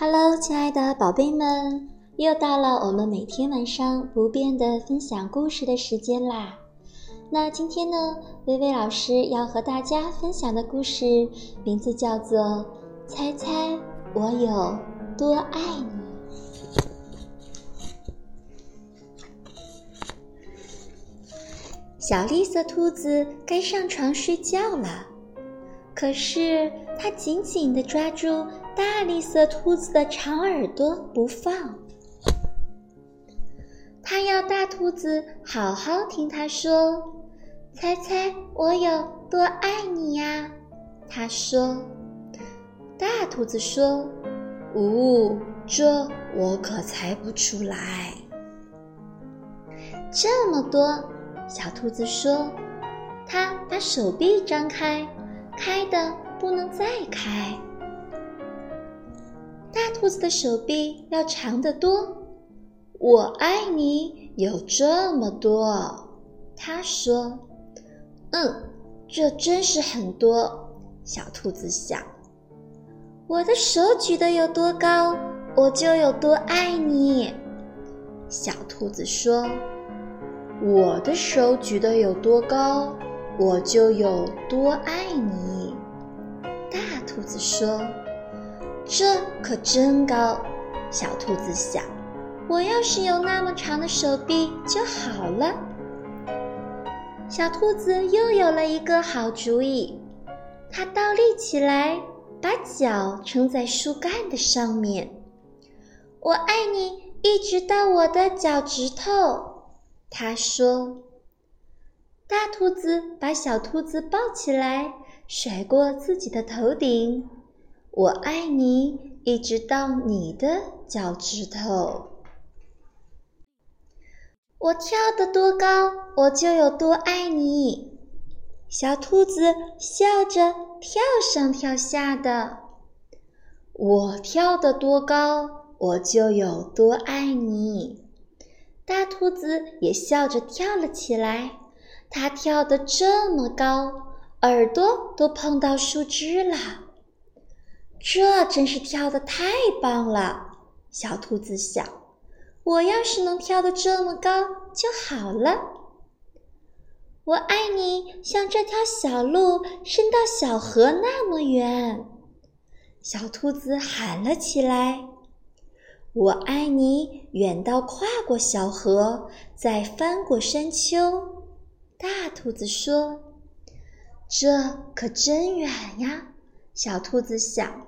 Hello，亲爱的宝贝们，又到了我们每天晚上不变的分享故事的时间啦。那今天呢，薇薇老师要和大家分享的故事名字叫做《猜猜我有多爱你》。小绿色兔子该上床睡觉了，可是它紧紧地抓住。大绿色兔子的长耳朵不放，它要大兔子好好听它说：“猜猜我有多爱你呀？”它说。大兔子说：“呜，这我可猜不出来。”这么多，小兔子说。它把手臂张开，开的不能再开。兔子的手臂要长得多，我爱你有这么多，他说：“嗯，这真是很多。”小兔子想：“我的手举得有多高，我就有多爱你。”小兔子说：“我的手举得有多高，我就有多爱你。”大兔子说。这可真高，小兔子想：“我要是有那么长的手臂就好了。”小兔子又有了一个好主意，它倒立起来，把脚撑在树干的上面。“我爱你，一直到我的脚趾头。”它说。大兔子把小兔子抱起来，甩过自己的头顶。我爱你，一直到你的脚趾头。我跳得多高，我就有多爱你。小兔子笑着跳上跳下的。我跳得多高，我就有多爱你。大兔子也笑着跳了起来。它跳得这么高，耳朵都碰到树枝了。这真是跳的太棒了，小兔子想。我要是能跳得这么高就好了。我爱你，像这条小路伸到小河那么远。小兔子喊了起来：“我爱你，远到跨过小河，再翻过山丘。”大兔子说：“这可真远呀。”小兔子想。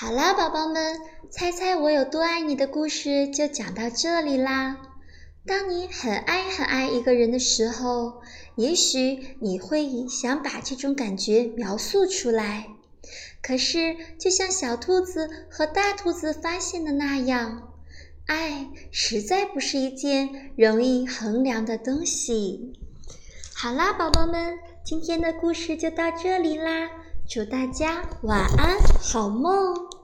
好啦，宝宝们，猜猜我有多爱你的故事就讲到这里啦。当你很爱很爱一个人的时候，也许你会想把这种感觉描述出来。可是，就像小兔子和大兔子发现的那样，爱实在不是一件容易衡量的东西。好啦，宝宝们，今天的故事就到这里啦。祝大家晚安，好梦。